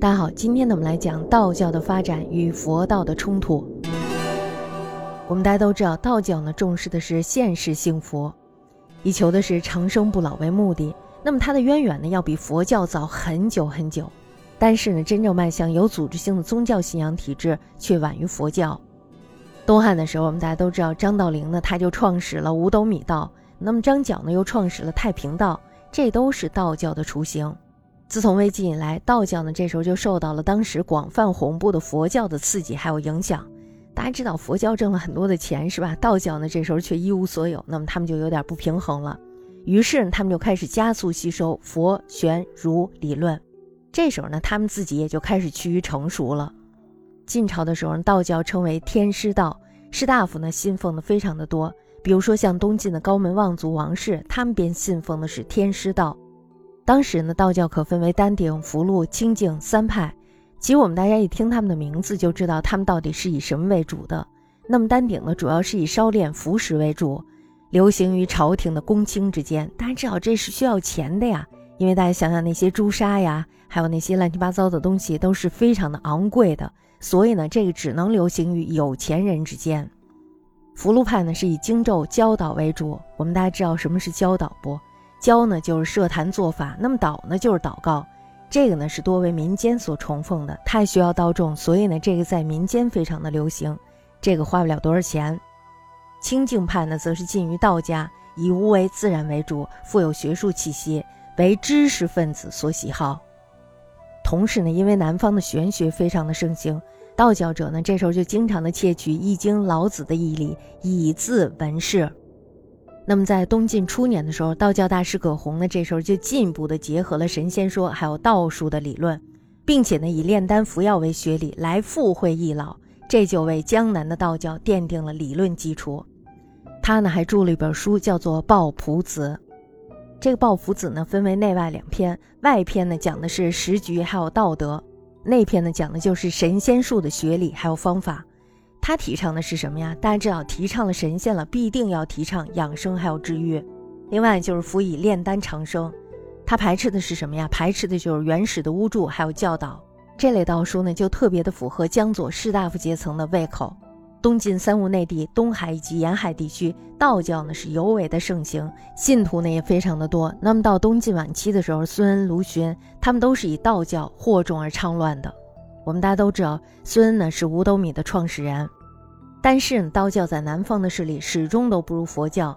大家好，今天呢，我们来讲道教的发展与佛道的冲突。我们大家都知道，道教呢重视的是现世幸福，以求的是长生不老为目的。那么它的渊源呢，要比佛教早很久很久。但是呢，真正迈向有组织性的宗教信仰体制，却晚于佛教。东汉的时候，我们大家都知道，张道陵呢，他就创始了五斗米道；那么张角呢，又创始了太平道，这都是道教的雏形。自从魏晋以来，道教呢这时候就受到了当时广泛红布的佛教的刺激还有影响。大家知道佛教挣了很多的钱是吧？道教呢这时候却一无所有，那么他们就有点不平衡了。于是呢他们就开始加速吸收佛玄儒理论。这时候呢他们自己也就开始趋于成熟了。晋朝的时候，道教称为天师道，士大夫呢信奉的非常的多。比如说像东晋的高门望族王氏，他们便信奉的是天师道。当时呢，道教可分为丹鼎、福禄、清净三派。其实我们大家一听他们的名字就知道他们到底是以什么为主的。那么丹鼎呢，主要是以烧炼符石为主，流行于朝廷的公卿之间。大家知道这是需要钱的呀，因为大家想想那些朱砂呀，还有那些乱七八糟的东西都是非常的昂贵的，所以呢，这个只能流行于有钱人之间。福禄派呢是以经咒教导为主。我们大家知道什么是教导不？教呢就是设坛做法，那么祷呢就是祷告，这个呢是多为民间所崇奉的，太需要道众，所以呢这个在民间非常的流行，这个花不了多少钱。清净派呢则是近于道家，以无为自然为主，富有学术气息，为知识分子所喜好。同时呢，因为南方的玄学非常的盛行，道教者呢这时候就经常的窃取《易经》老子的义理，以字文事。那么在东晋初年的时候，道教大师葛洪呢，这时候就进一步的结合了神仙说，还有道术的理论，并且呢以炼丹服药为学理来附会易老，这就为江南的道教奠定了理论基础。他呢还著了一本书，叫做《抱朴子》。这个《抱朴子》呢分为内外两篇，外篇呢讲的是时局还有道德，内篇呢讲的就是神仙术的学理还有方法。他提倡的是什么呀？大家知道，提倡了神仙了，必定要提倡养生还有治愈。另外就是辅以炼丹长生。他排斥的是什么呀？排斥的就是原始的巫祝还有教导。这类道书呢，就特别的符合江左士大夫阶层的胃口。东晋三吴内地、东海以及沿海地区，道教呢是尤为的盛行，信徒呢也非常的多。那么到东晋晚期的时候，孙恩、卢循他们都是以道教惑众而昌乱的。我们大家都知道，孙恩呢是五斗米的创始人，但是道教在南方的势力始终都不如佛教。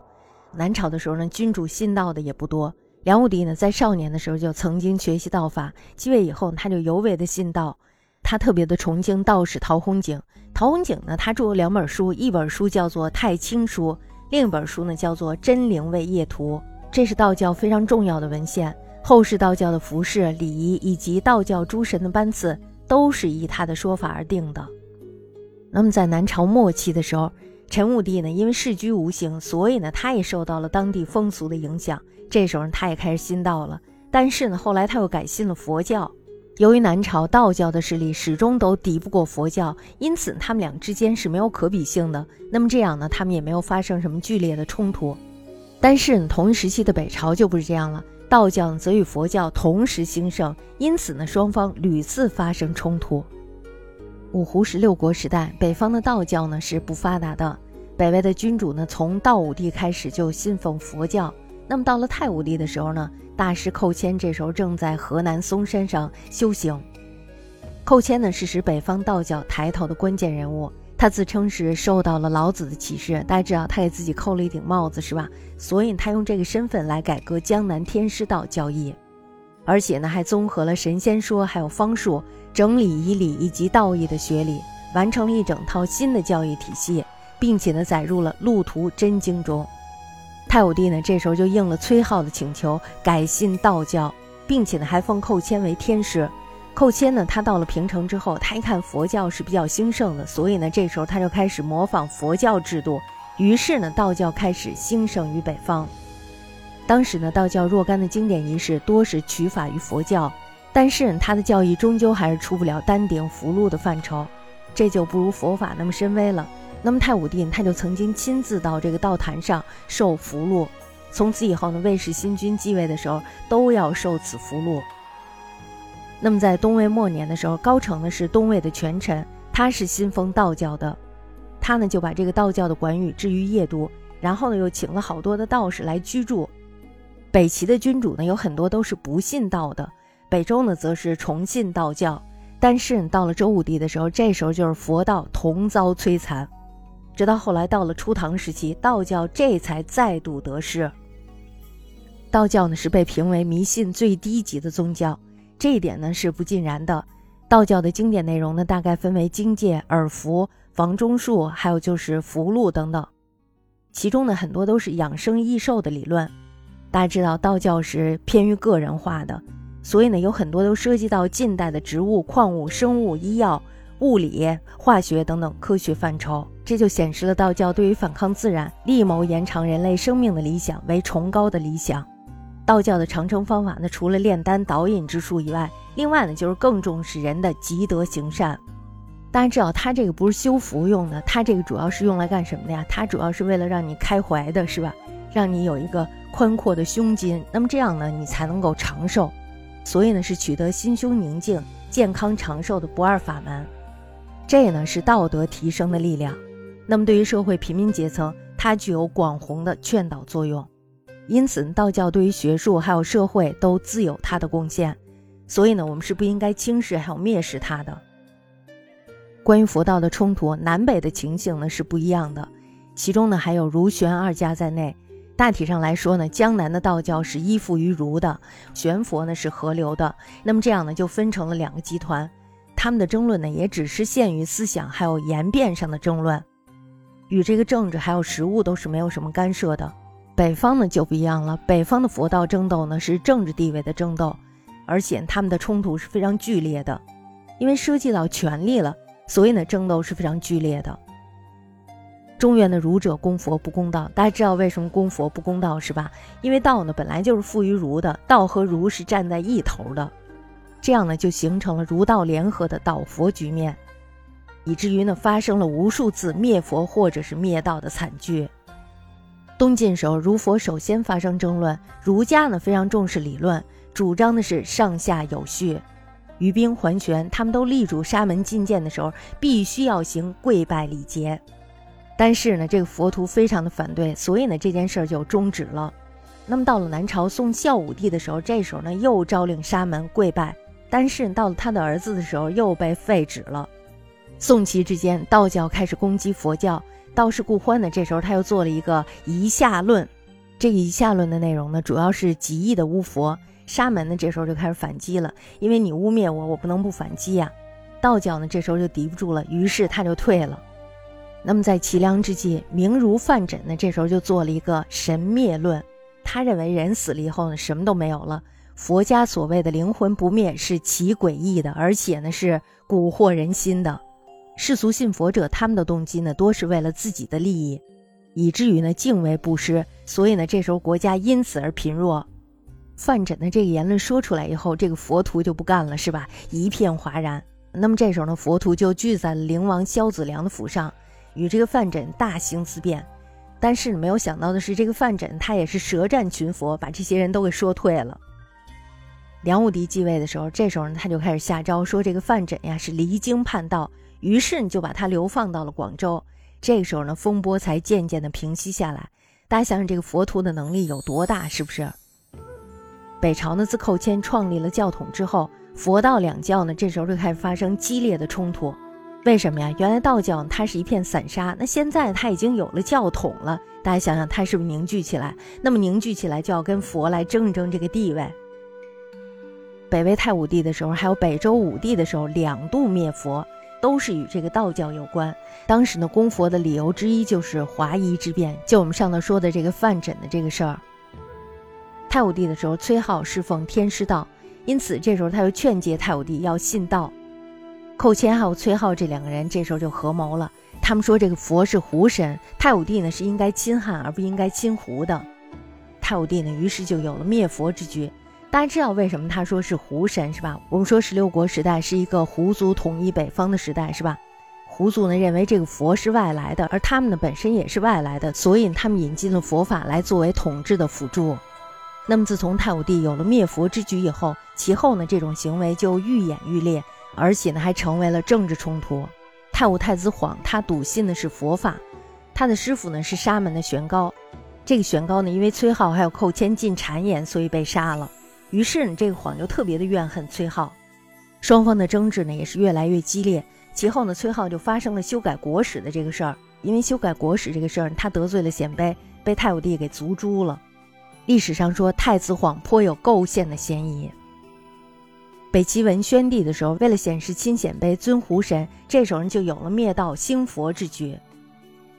南朝的时候呢，君主信道的也不多。梁武帝呢，在少年的时候就曾经学习道法，继位以后他就尤为的信道，他特别的崇敬道士陶弘景。陶弘景呢，他著了两本书，一本书叫做《太清书》，另一本书呢叫做《真灵位业图》，这是道教非常重要的文献。后世道教的服饰、礼仪以及道教诸神的班次。都是依他的说法而定的。那么在南朝末期的时候，陈武帝呢，因为世居无形，所以呢，他也受到了当地风俗的影响。这时候他也开始信道了。但是呢，后来他又改信了佛教。由于南朝道教的势力始终都敌不过佛教，因此他们俩之间是没有可比性的。那么这样呢，他们也没有发生什么剧烈的冲突。但是呢，同一时期的北朝就不是这样了。道教则与佛教同时兴盛，因此呢，双方屡次发生冲突。五胡十六国时代，北方的道教呢是不发达的。北魏的君主呢，从道武帝开始就信奉佛教。那么到了太武帝的时候呢，大师寇谦这时候正在河南嵩山上修行。寇谦呢是使北方道教抬头的关键人物。他自称是受到了老子的启示，大家知道他给自己扣了一顶帽子，是吧？所以他用这个身份来改革江南天师道教义，而且呢还综合了神仙说还有方术，整理仪礼以及道义的学理，完成了一整套新的教义体系，并且呢载入了《路途真经》中。太武帝呢这时候就应了崔浩的请求，改信道教，并且呢还封寇谦为天师。寇谦呢，他到了平城之后，他一看佛教是比较兴盛的，所以呢，这时候他就开始模仿佛教制度，于是呢，道教开始兴盛于北方。当时呢，道教若干的经典仪式多是取法于佛教，但是他的教义终究还是出不了丹顶符箓的范畴，这就不如佛法那么深微了。那么太武帝他就曾经亲自到这个道坛上受符箓，从此以后呢，魏氏新君继位的时候都要受此符箓。那么在东魏末年的时候，高澄呢是东魏的权臣，他是信奉道教的，他呢就把这个道教的管羽置于邺都，然后呢又请了好多的道士来居住。北齐的君主呢有很多都是不信道的，北周呢则是崇信道教。但是到了周武帝的时候，这时候就是佛道同遭摧残，直到后来到了初唐时期，道教这才再度得势。道教呢是被评为迷信最低级的宗教。这一点呢是不尽然的。道教的经典内容呢，大概分为经界、耳符、房中术，还有就是符箓等等。其中呢，很多都是养生益寿的理论。大家知道，道教是偏于个人化的，所以呢，有很多都涉及到近代的植物、矿物、生物、医药、物理、化学等等科学范畴。这就显示了道教对于反抗自然、力谋延长人类生命的理想为崇高的理想。道教的长生方法呢，除了炼丹导引之术以外，另外呢就是更重视人的积德行善。大家知道，它这个不是修福用的，它这个主要是用来干什么的呀？它主要是为了让你开怀的，是吧？让你有一个宽阔的胸襟，那么这样呢，你才能够长寿。所以呢，是取得心胸宁静、健康长寿的不二法门。这呢是道德提升的力量。那么对于社会平民阶层，它具有广弘的劝导作用。因此，道教对于学术还有社会都自有它的贡献，所以呢，我们是不应该轻视还有蔑视它的。关于佛道的冲突，南北的情形呢是不一样的，其中呢还有儒玄二家在内。大体上来说呢，江南的道教是依附于儒的，玄佛呢是合流的。那么这样呢，就分成了两个集团，他们的争论呢也只是限于思想还有言辩上的争论，与这个政治还有实务都是没有什么干涉的。北方呢就不一样了，北方的佛道争斗呢是政治地位的争斗，而且他们的冲突是非常剧烈的，因为涉及到权力了，所以呢争斗是非常剧烈的。中原的儒者攻佛不公道，大家知道为什么攻佛不公道是吧？因为道呢本来就是附于儒的，道和儒是站在一头的，这样呢就形成了儒道联合的道佛局面，以至于呢发生了无数次灭佛或者是灭道的惨剧。东晋时候，儒佛首先发生争论。儒家呢非常重视理论，主张的是上下有序。于兵、桓玄他们都力主沙门觐见的时候，必须要行跪拜礼节。但是呢，这个佛徒非常的反对，所以呢这件事儿就终止了。那么到了南朝宋孝武帝的时候，这时候呢又诏令沙门跪拜，但是到了他的儿子的时候又被废止了。宋齐之间，道教开始攻击佛教。道士顾欢呢，这时候他又做了一个一下论，这个夷下论的内容呢，主要是极易的污佛。沙门呢，这时候就开始反击了，因为你污蔑我，我不能不反击呀。道教呢，这时候就敌不住了，于是他就退了。那么在齐梁之际，明儒范缜呢，这时候就做了一个神灭论，他认为人死了以后呢，什么都没有了。佛家所谓的灵魂不灭是奇诡异的，而且呢是蛊惑人心的。世俗信佛者，他们的动机呢，多是为了自己的利益，以至于呢敬畏布施，所以呢，这时候国家因此而贫弱。范缜的这个言论说出来以后，这个佛徒就不干了，是吧？一片哗然。那么这时候呢，佛徒就聚在灵王萧子良的府上，与这个范缜大兴思辩。但是没有想到的是，这个范缜他也是舌战群佛，把这些人都给说退了。梁武帝继位的时候，这时候呢，他就开始下诏说这个范缜呀是离经叛道。于是你就把他流放到了广州，这个时候呢，风波才渐渐的平息下来。大家想想，这个佛徒的能力有多大，是不是？北朝呢，自寇谦创立了教统之后，佛道两教呢，这时候就开始发生激烈的冲突。为什么呀？原来道教它是一片散沙，那现在它已经有了教统了，大家想想，它是不是凝聚起来？那么凝聚起来就要跟佛来争一争这个地位。北魏太武帝的时候，还有北周武帝的时候，两度灭佛。都是与这个道教有关。当时呢，供佛的理由之一就是华夷之辩，就我们上头说的这个范缜的这个事儿。太武帝的时候，崔浩侍奉天师道，因此这时候他又劝诫太武帝要信道。寇谦还有崔浩这两个人这时候就合谋了，他们说这个佛是胡神，太武帝呢是应该亲汉而不应该亲胡的。太武帝呢，于是就有了灭佛之举。大家知道为什么他说是胡神是吧？我们说十六国时代是一个胡族统一北方的时代是吧？胡族呢认为这个佛是外来的，而他们呢本身也是外来的，所以他们引进了佛法来作为统治的辅助。那么自从太武帝有了灭佛之举以后，其后呢这种行为就愈演愈烈，而且呢还成为了政治冲突。太武太子晃他笃信的是佛法，他的师傅呢是沙门的玄高，这个玄高呢因为崔浩还有寇谦进谗言，所以被杀了。于是呢这个晃就特别的怨恨崔浩，双方的争执呢也是越来越激烈。其后呢崔浩就发生了修改国史的这个事儿，因为修改国史这个事儿他得罪了鲜卑，被太武帝给族诛了。历史上说太子晃颇有构陷的嫌疑。北齐文宣帝的时候，为了显示亲显卑、尊胡神，这时候就有了灭道兴佛之举。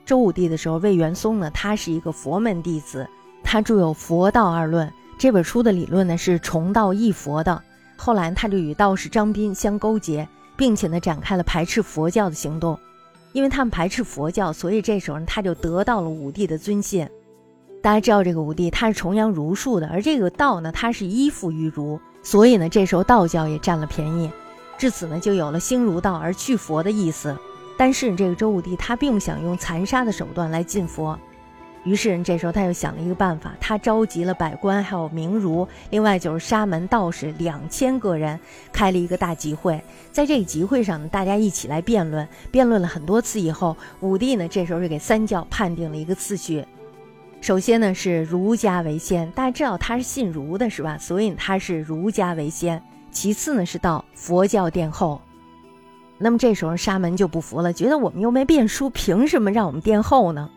周武帝的时候，魏元松呢，他是一个佛门弟子，他著有《佛道二论》这本书的理论呢是重道义佛的。后来他就与道士张斌相勾结，并且呢展开了排斥佛教的行动。因为他们排斥佛教，所以这时候他就得到了武帝的尊信。大家知道这个武帝他是崇阳儒术的，而这个道呢，他是依附于儒。所以呢，这时候道教也占了便宜，至此呢，就有了兴儒道而去佛的意思。但是这个周武帝他并不想用残杀的手段来禁佛，于是这时候他又想了一个办法，他召集了百官，还有名儒，另外就是沙门道士两千个人，开了一个大集会。在这个集会上呢，大家一起来辩论，辩论了很多次以后，武帝呢这时候就给三教判定了一个次序。首先呢是儒家为先，大家知道他是信儒的，是吧？所以他是儒家为先。其次呢是道，佛教殿后。那么这时候沙门就不服了，觉得我们又没变书，凭什么让我们殿后呢？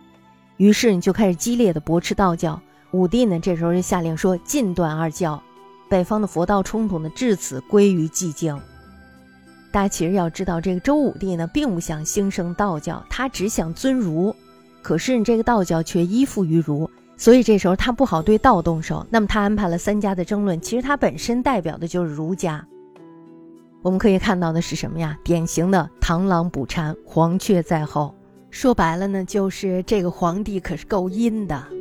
于是你就开始激烈的驳斥道教。武帝呢这时候就下令说禁断二教，北方的佛道冲突呢至此归于寂静。大家其实要知道，这个周武帝呢并不想兴盛道教，他只想尊儒。可是你这个道教却依附于儒，所以这时候他不好对道动手。那么他安排了三家的争论，其实他本身代表的就是儒家。我们可以看到的是什么呀？典型的螳螂捕蝉，黄雀在后。说白了呢，就是这个皇帝可是够阴的。